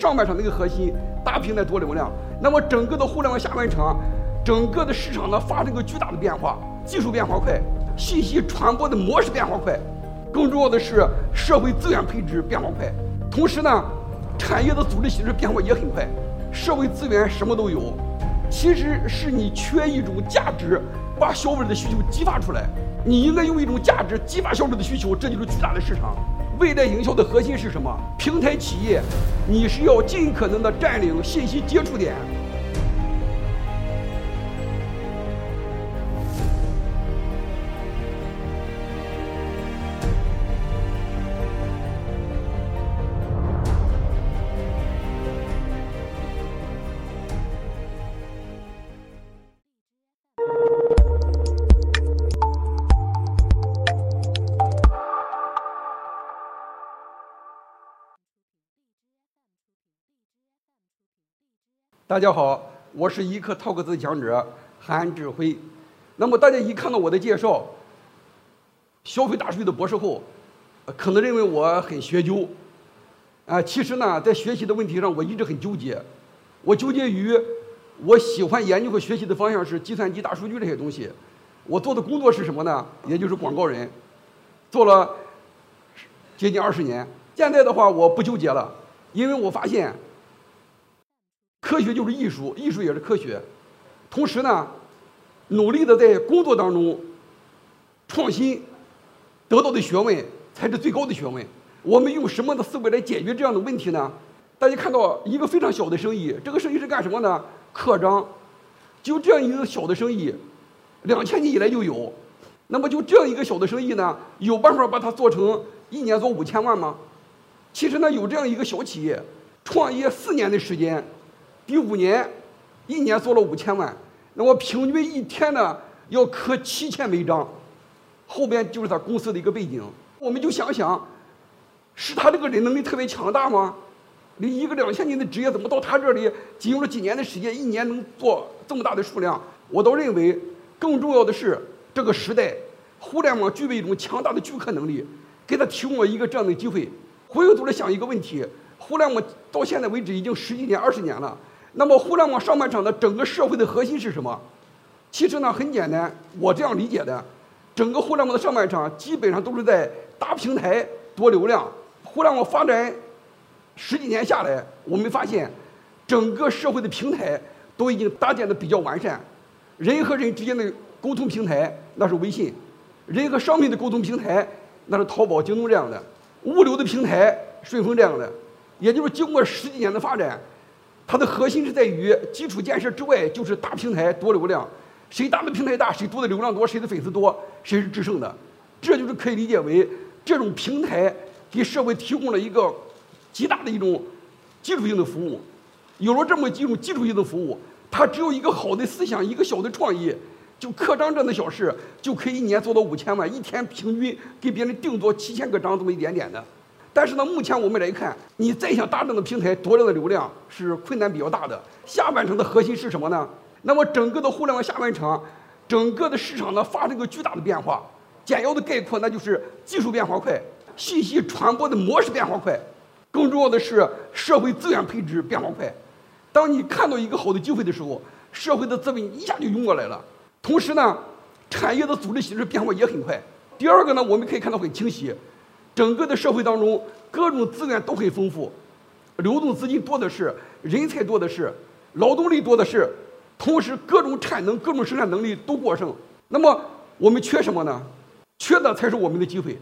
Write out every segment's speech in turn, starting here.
上半场那个核心大平台多流量，那么整个的互联网下半场，整个的市场呢发生一个巨大的变化，技术变化快，信息传播的模式变化快，更重要的是社会资源配置变化快，同时呢，产业的组织形式变化也很快，社会资源什么都有，其实是你缺一种价值，把消费者的需求激发出来，你应该用一种价值激发消费者的需求，这就是巨大的市场。未来营销的核心是什么？平台企业，你是要尽可能的占领信息接触点。大家好，我是一刻 Talk 的讲者韩志辉。那么大家一看到我的介绍，消费大数据的博士后，可能认为我很学究。啊，其实呢，在学习的问题上，我一直很纠结。我纠结于我喜欢研究和学习的方向是计算机大数据这些东西。我做的工作是什么呢？也就是广告人，做了接近二十年。现在的话，我不纠结了，因为我发现。科学就是艺术，艺术也是科学。同时呢，努力的在工作当中创新，得到的学问才是最高的学问。我们用什么的思维来解决这样的问题呢？大家看到一个非常小的生意，这个生意是干什么呢？刻章。就这样一个小的生意，两千年以来就有。那么就这样一个小的生意呢，有办法把它做成一年做五千万吗？其实呢，有这样一个小企业，创业四年的时间。第五年，一年做了五千万，那我平均一天呢要刻七千枚章，后边就是他公司的一个背景。我们就想想，是他这个人能力特别强大吗？你一个两千年的职业，怎么到他这里仅用了几年的时间，一年能做这么大的数量？我倒认为，更重要的是这个时代，互联网具备一种强大的聚客能力，给他提供了一个这样的机会。回过头来想一个问题：互联网到现在为止已经十几年、二十年了。那么，互联网上半场的整个社会的核心是什么？其实呢，很简单，我这样理解的：整个互联网的上半场基本上都是在大平台多流量。互联网发展十几年下来，我们发现整个社会的平台都已经搭建的比较完善。人和人之间的沟通平台那是微信，人和商品的沟通平台那是淘宝、京东这样的，物流的平台顺丰这样的。也就是经过十几年的发展。它的核心是在于基础建设之外，就是大平台多流量，谁大的平台大，谁多的流量多，谁的粉丝多，谁是制胜的。这就是可以理解为这种平台给社会提供了一个极大的一种基础性的服务。有了这么几种基础性的服务，它只有一个好的思想，一个小的创意，就刻章这样的小事，就可以一年做到五千万，一天平均给别人定做七千个章，这么一点点的。但是呢，目前我们来看，你再想搭这样的平台，多量的流量是困难比较大的。下半程的核心是什么呢？那么整个的互联网下半场，整个的市场呢发生个巨大的变化。简要的概括，那就是技术变化快，信息传播的模式变化快，更重要的是社会资源配置变化快。当你看到一个好的机会的时候，社会的资本一下就涌过来了。同时呢，产业的组织形式变化也很快。第二个呢，我们可以看到很清晰。整个的社会当中，各种资源都很丰富，流动资金多的是，人才多的是，劳动力多的是，同时各种产能、各种生产能力都过剩。那么我们缺什么呢？缺的才是我们的机会。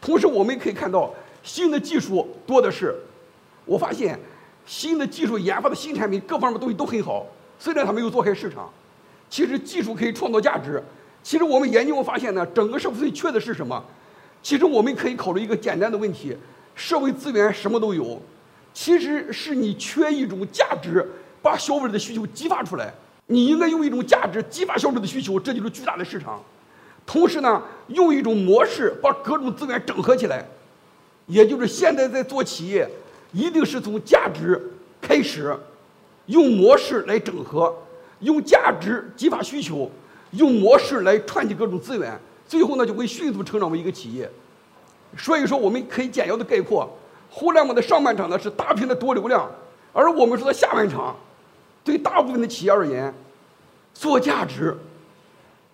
同时我们可以看到，新的技术多的是。我发现，新的技术研发的新产品，各方面东西都很好。虽然它没有做开市场，其实技术可以创造价值。其实我们研究发现呢，整个社会最缺的是什么？其实我们可以考虑一个简单的问题：社会资源什么都有，其实是你缺一种价值，把消费者的需求激发出来。你应该用一种价值激发消费者的需求，这就是巨大的市场。同时呢，用一种模式把各种资源整合起来，也就是现在在做企业，一定是从价值开始，用模式来整合，用价值激发需求，用模式来串起各种资源。最后呢，就会迅速成长为一个企业。所以说，我们可以简要的概括：互联网的上半场呢是大屏的多流量，而我们说的下半场，对大部分的企业而言，做价值、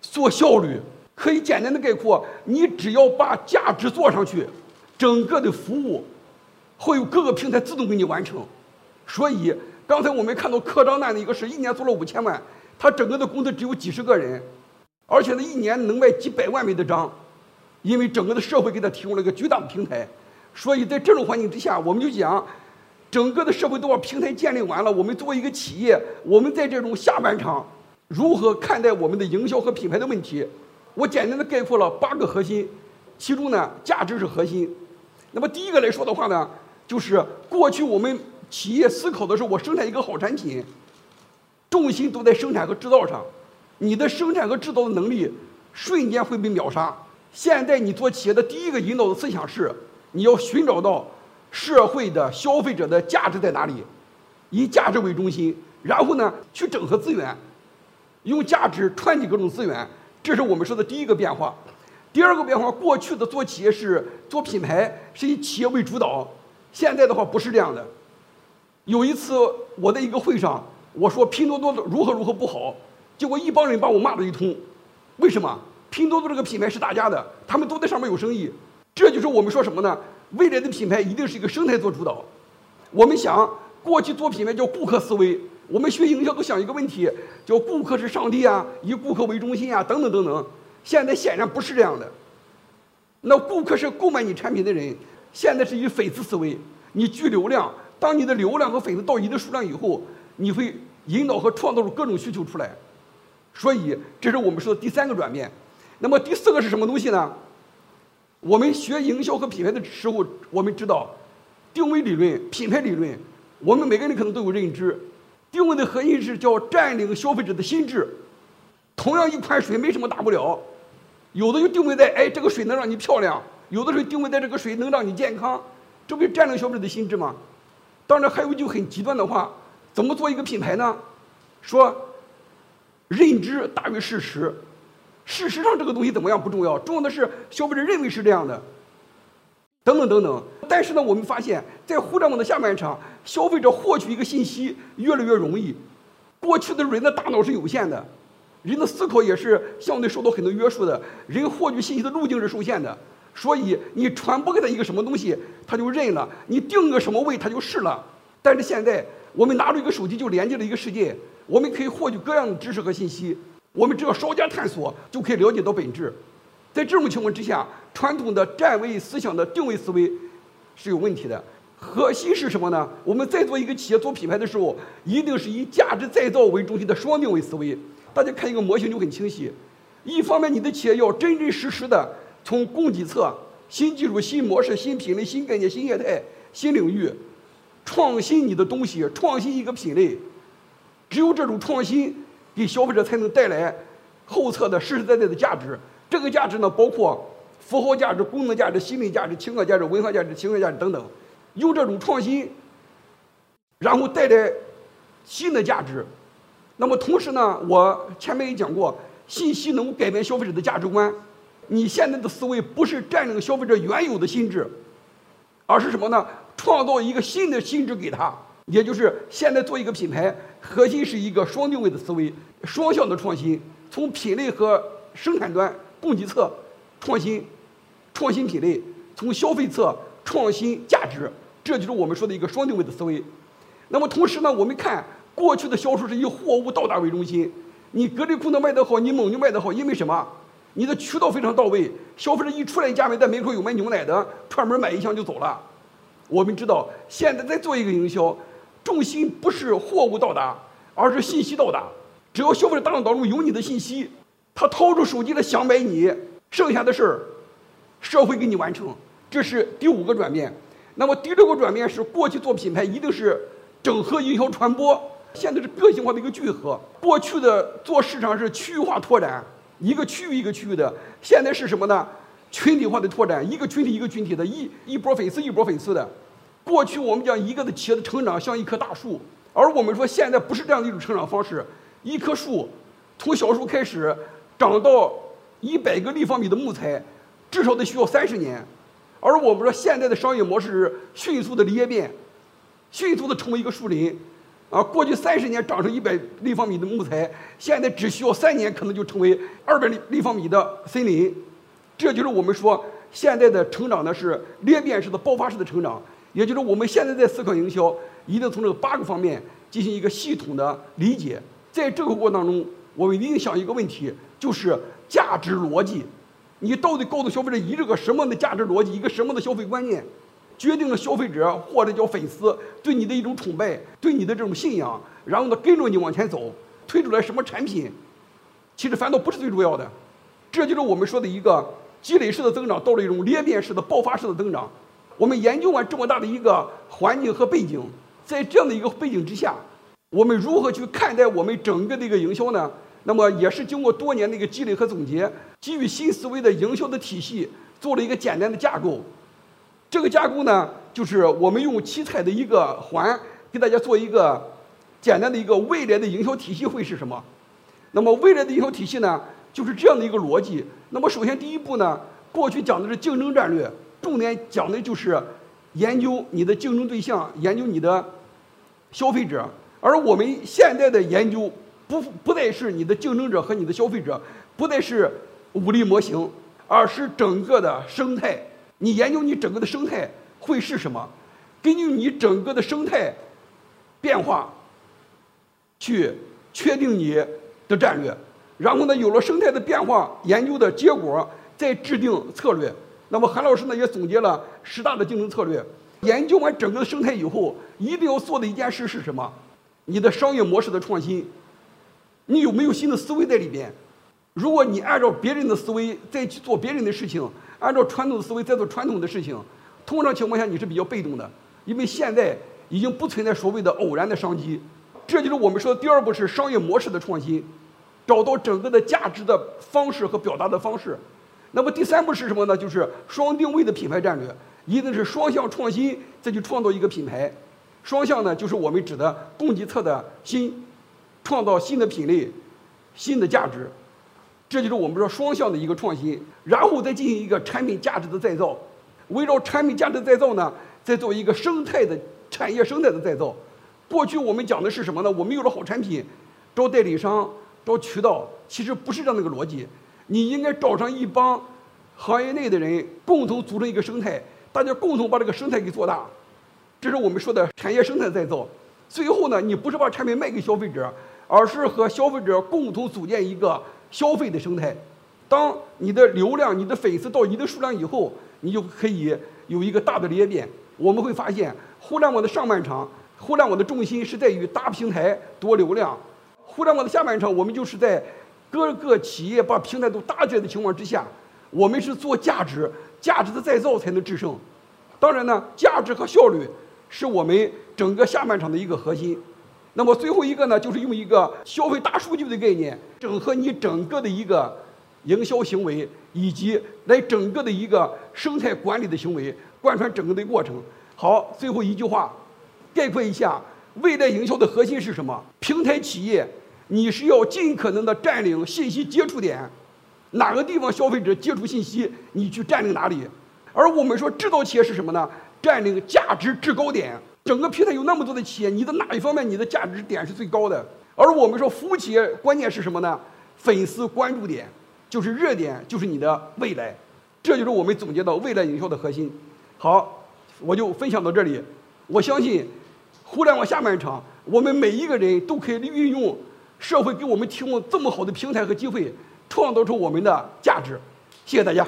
做效率，可以简单的概括：你只要把价值做上去，整个的服务会有各个平台自动给你完成。所以刚才我们看到科张那的一个是一年做了五千万，他整个的公司只有几十个人，而且呢一年能卖几百万枚的章，因为整个的社会给他提供了一个巨大的平台。所以在这种环境之下，我们就讲。整个的社会都把平台建立完了，我们作为一个企业，我们在这种下半场如何看待我们的营销和品牌的问题？我简单的概括了八个核心，其中呢，价值是核心。那么第一个来说的话呢，就是过去我们企业思考的是我生产一个好产品，重心都在生产和制造上，你的生产和制造的能力瞬间会被秒杀。现在你做企业的第一个引导的思想是，你要寻找到。社会的消费者的价值在哪里？以价值为中心，然后呢，去整合资源，用价值串起各种资源，这是我们说的第一个变化。第二个变化，过去的做企业是做品牌，是以企业为主导，现在的话不是这样的。有一次我在一个会上，我说拼多多如何如何不好，结果一帮人把我骂了一通。为什么？拼多多这个品牌是大家的，他们都在上面有生意，这就是我们说什么呢？未来的品牌一定是一个生态做主导。我们想过去做品牌叫顾客思维，我们学营销都想一个问题，叫顾客是上帝啊，以顾客为中心啊，等等等等。现在显然不是这样的。那顾客是购买你产品的人，现在是以粉丝思维，你聚流量，当你的流量和粉丝到一定数量以后，你会引导和创造出各种需求出来。所以这是我们说的第三个转变。那么第四个是什么东西呢？我们学营销和品牌的时候，我们知道定位理论、品牌理论，我们每个人可能都有认知。定位的核心是叫占领消费者的心智。同样一款水没什么大不了，有的就定位在哎这个水能让你漂亮，有的时候定位在这个水能让你健康，这不是占领消费者的心智吗？当然还有一句很极端的话，怎么做一个品牌呢？说认知大于事实。事实上，这个东西怎么样不重要，重要的是消费者认为是这样的，等等等等。但是呢，我们发现，在互联网的下半场，消费者获取一个信息越来越容易。过去的人的大脑是有限的，人的思考也是相对受到很多约束的，人获取信息的路径是受限的。所以，你传播给他一个什么东西，他就认了；你定个什么位，他就试了。但是现在，我们拿着一个手机就连接了一个世界，我们可以获取各样的知识和信息。我们只要稍加探索，就可以了解到本质。在这种情况之下，传统的站位思想的定位思维是有问题的。核心是什么呢？我们在做一个企业做品牌的时候，一定是以价值再造为中心的双定位思维。大家看一个模型就很清晰。一方面，你的企业要真真实实的从供给侧、新技术、新模式、新品类、新概念、新业态、新领域创新你的东西，创新一个品类。只有这种创新。给消费者才能带来后侧的实实在在的价值。这个价值呢，包括符号价值、功能价值、心理价值、情感价值、文化价值、情感价值等等。用这种创新，然后带来新的价值。那么同时呢，我前面也讲过，信息能够改变消费者的价值观。你现在的思维不是占领消费者原有的心智，而是什么呢？创造一个新的心智给他。也就是现在做一个品牌，核心是一个双定位的思维，双向的创新，从品类和生产端、供给侧创新，创新品类；从消费侧创新价值，这就是我们说的一个双定位的思维。那么同时呢，我们看过去的销售是以货物到达为中心，你格力空调卖得好，你蒙牛卖得好，因为什么？你的渠道非常到位，消费者一出来一家门，在门口有卖牛奶的，串门买一箱就走了。我们知道，现在在做一个营销。重心不是货物到达，而是信息到达。只要消费者大脑当中有你的信息，他掏出手机来想买你，剩下的事儿，社会给你完成。这是第五个转变。那么第六个转变是，过去做品牌一定是整合营销传播，现在是个性化的一个聚合。过去的做市场是区域化拓展，一个区域一个区域的，现在是什么呢？群体化的拓展，一个群体一个群体的，一一波粉丝一波粉丝的。过去我们讲一个的企业的成长像一棵大树，而我们说现在不是这样的一种成长方式。一棵树从小树开始长到一百个立方米的木材，至少得需要三十年。而我们说现在的商业模式迅速的裂变，迅速的成为一个树林。啊，过去三十年长成一百立方米的木材，现在只需要三年，可能就成为二百立立方米的森林。这就是我们说现在的成长呢是裂变式的、爆发式的成长。也就是我们现在在思考营销，一定从这八个方面进行一个系统的理解。在这个过程当中，我们一定想一个问题，就是价值逻辑。你到底告诉消费者一个什么样的价值逻辑，一个什么的消费观念？决定了消费者或者叫粉丝对你的一种崇拜，对你的这种信仰，然后呢跟着你往前走，推出来什么产品，其实反倒不是最主要的。这就是我们说的一个积累式的增长，到了一种裂变式的爆发式的增长。我们研究完这么大的一个环境和背景，在这样的一个背景之下，我们如何去看待我们整个的一个营销呢？那么也是经过多年的一个积累和总结，基于新思维的营销的体系，做了一个简单的架构。这个架构呢，就是我们用七彩的一个环，给大家做一个简单的一个未来的营销体系会是什么？那么未来的营销体系呢，就是这样的一个逻辑。那么首先第一步呢，过去讲的是竞争战略，重点讲的就是研究你的竞争对象，研究你的消费者。而我们现在的研究不不再是你的竞争者和你的消费者，不再是武力模型，而是整个的生态。你研究你整个的生态会是什么？根据你整个的生态变化去确定你的战略，然后呢，有了生态的变化研究的结果，再制定策略。那么韩老师呢也总结了十大的竞争策略。研究完整个生态以后，一定要做的一件事是什么？你的商业模式的创新，你有没有新的思维在里边？如果你按照别人的思维再去做别人的事情。按照传统的思维在做传统的事情，通常情况下你是比较被动的，因为现在已经不存在所谓的偶然的商机。这就是我们说的第二步是商业模式的创新，找到整个的价值的方式和表达的方式。那么第三步是什么呢？就是双定位的品牌战略，一定是双向创新再去创造一个品牌。双向呢，就是我们指的供给侧的新，创造新的品类、新的价值。这就是我们说双向的一个创新，然后再进行一个产品价值的再造，围绕产品价值再造呢，再做一个生态的产业生态的再造。过去我们讲的是什么呢？我们有了好产品，招代理商、找渠道，其实不是这样的一个逻辑。你应该找上一帮行业内的人，共同组成一个生态，大家共同把这个生态给做大。这是我们说的产业生态再造。最后呢，你不是把产品卖给消费者，而是和消费者共同组建一个。消费的生态，当你的流量、你的粉丝到一定数量以后，你就可以有一个大的裂变。我们会发现，互联网的上半场，互联网的重心是在于大平台多流量；互联网的下半场，我们就是在各个企业把平台都搭起来的情况之下，我们是做价值、价值的再造才能制胜。当然呢，价值和效率是我们整个下半场的一个核心。那么最后一个呢，就是用一个消费大数据的概念，整合你整个的一个营销行为，以及来整个的一个生态管理的行为，贯穿整个的过程。好，最后一句话，概括一下，未来营销的核心是什么？平台企业，你是要尽可能的占领信息接触点，哪个地方消费者接触信息，你去占领哪里。而我们说制造企业是什么呢？占领价值制高点。整个平台有那么多的企业，你的哪一方面你的价值点是最高的？而我们说服务企业关键是什么呢？粉丝关注点就是热点，就是你的未来。这就是我们总结到未来营销的核心。好，我就分享到这里。我相信，互联网下半场，我们每一个人都可以运用社会给我们提供这么好的平台和机会，创造出我们的价值。谢谢大家。